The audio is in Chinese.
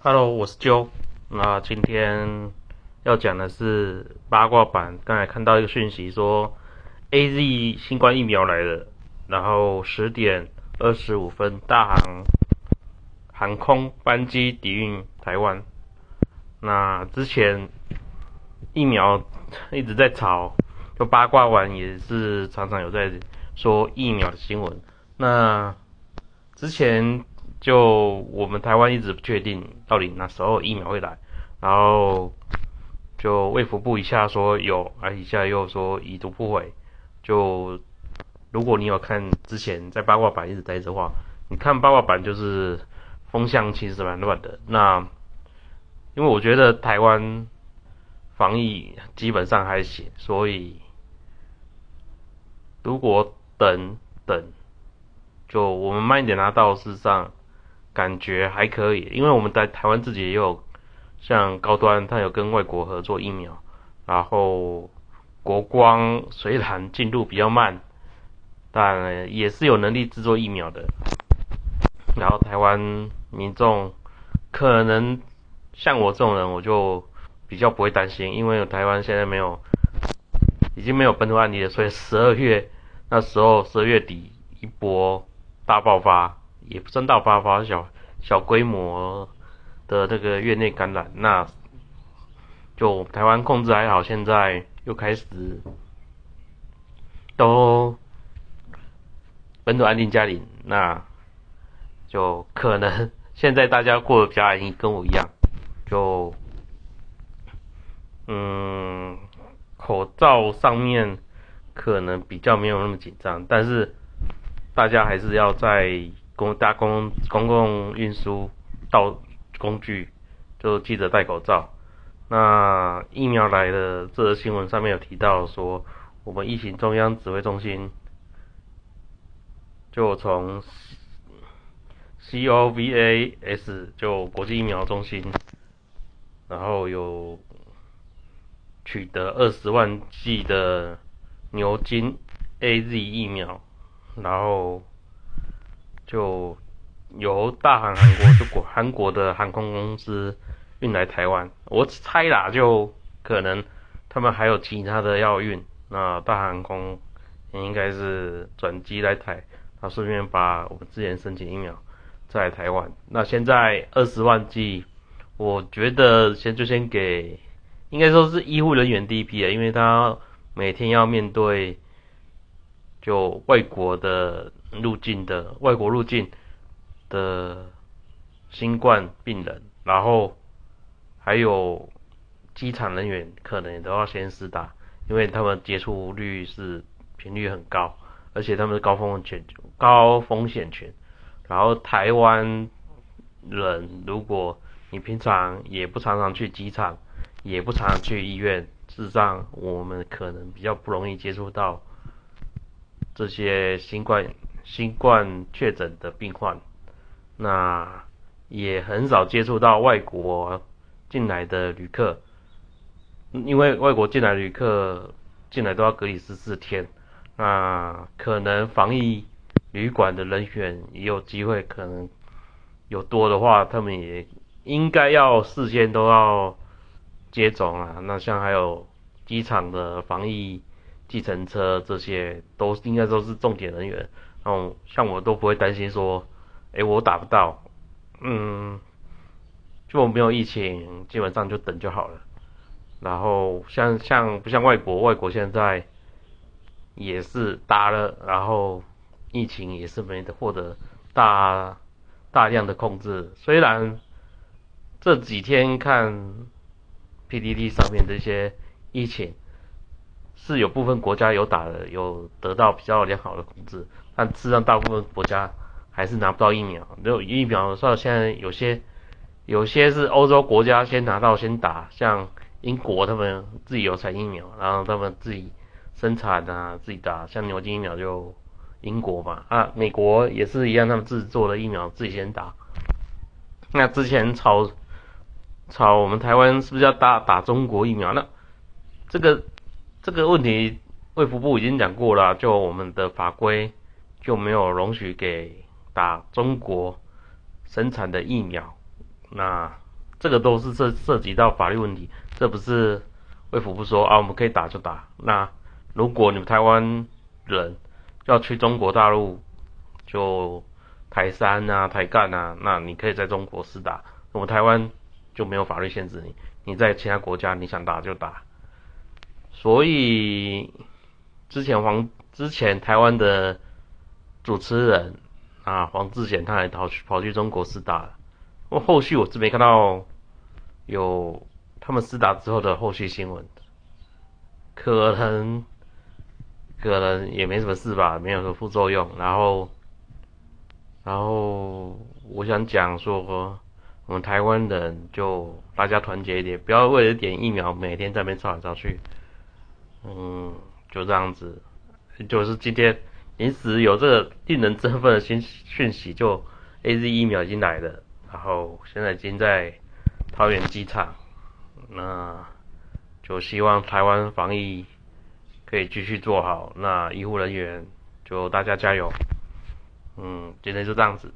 Hello，我是啾。那今天要讲的是八卦版。刚才看到一个讯息说，AZ 新冠疫苗来了，然后十点二十五分，大航航空班机抵运台湾。那之前疫苗一直在炒，就八卦完也是常常有在说疫苗的新闻。那之前。就我们台湾一直不确定到底哪时候疫苗会来，然后就卫福部一下说有，而一下又说已读不回。就如果你有看之前在八卦版一直待着的话，你看八卦版就是风向其实蛮乱的。那因为我觉得台湾防疫基本上还行，所以如果等等，就我们慢一点拿到，事实上。感觉还可以，因为我们在台湾自己也有像高端，它有跟外国合作疫苗，然后国光虽然进度比较慢，但也是有能力制作疫苗的。然后台湾民众可能像我这种人，我就比较不会担心，因为台湾现在没有，已经没有本土案例了，所以十二月那时候十二月底一波大爆发。也不算大爆发，小小规模的这个院内感染，那就台湾控制还好，现在又开始都本土安定加零，那就可能现在大家过得比较安逸，跟我一样，就嗯口罩上面可能比较没有那么紧张，但是大家还是要在。公搭公公共运输到工具就记得戴口罩。那疫苗来的这则新闻上面有提到说，我们疫情中央指挥中心就从 COVAS 就国际疫苗中心，然后有取得二十万剂的牛津 AZ 疫苗，然后。就由大韩韩国就国韩国的航空公司运来台湾，我猜啦，就可能他们还有其他的要运，那大航空应该是转机来台，那顺便把我们之前申请疫苗在台湾。那现在二十万剂，我觉得先就先给，应该说是医护人员第一批啊，因为他每天要面对就外国的。入境的外国入境的新冠病人，然后还有机场人员，可能都要先施打，因为他们接触率是频率很高，而且他们是高风险高风险群。然后台湾人，如果你平常也不常常去机场，也不常常去医院，事实上我们可能比较不容易接触到这些新冠。新冠确诊的病患，那也很少接触到外国进来的旅客，因为外国进来旅客进来都要隔离十四天，那可能防疫旅馆的人员也有机会，可能有多的话，他们也应该要事先都要接种啊。那像还有机场的防疫计程车这些，都应该都是重点人员。然后，像我都不会担心说，哎，我打不到，嗯，就没有疫情，基本上就等就好了。然后像像不像外国，外国现在也是打了，然后疫情也是没得获得大大量的控制。虽然这几天看 PDD 上面这些疫情。是有部分国家有打的，有得到比较良好的控制，但事实上大部分国家还是拿不到疫苗。有疫苗，说现在有些有些是欧洲国家先拿到先打，像英国他们自己有产疫苗，然后他们自己生产啊，自己打。像牛津疫苗就英国嘛，啊，美国也是一样，他们自己做的疫苗自己先打。那之前炒炒我们台湾是不是要打打中国疫苗？那这个。这个问题卫福部已经讲过了，就我们的法规就没有容许给打中国生产的疫苗。那这个都是涉涉及到法律问题，这不是卫福部说啊，我们可以打就打。那如果你们台湾人要去中国大陆，就台山啊、台干啊，那你可以在中国试打。我们台湾就没有法律限制你，你在其他国家你想打就打。所以之前黄之前台湾的主持人啊黄志贤他还跑去跑去中国试打，我后续我是没看到有他们试打之后的后续新闻，可能可能也没什么事吧，没有什么副作用。然后然后我想讲说。我们台湾人就大家团结一点，不要为了点疫苗每天在那边吵来吵去。嗯，就这样子。就是今天临时有这个令人振奋的新讯息，就 A Z 疫苗已经来了，然后现在已经在桃园机场。那就希望台湾防疫可以继续做好，那医护人员就大家加油。嗯，今天就这样子。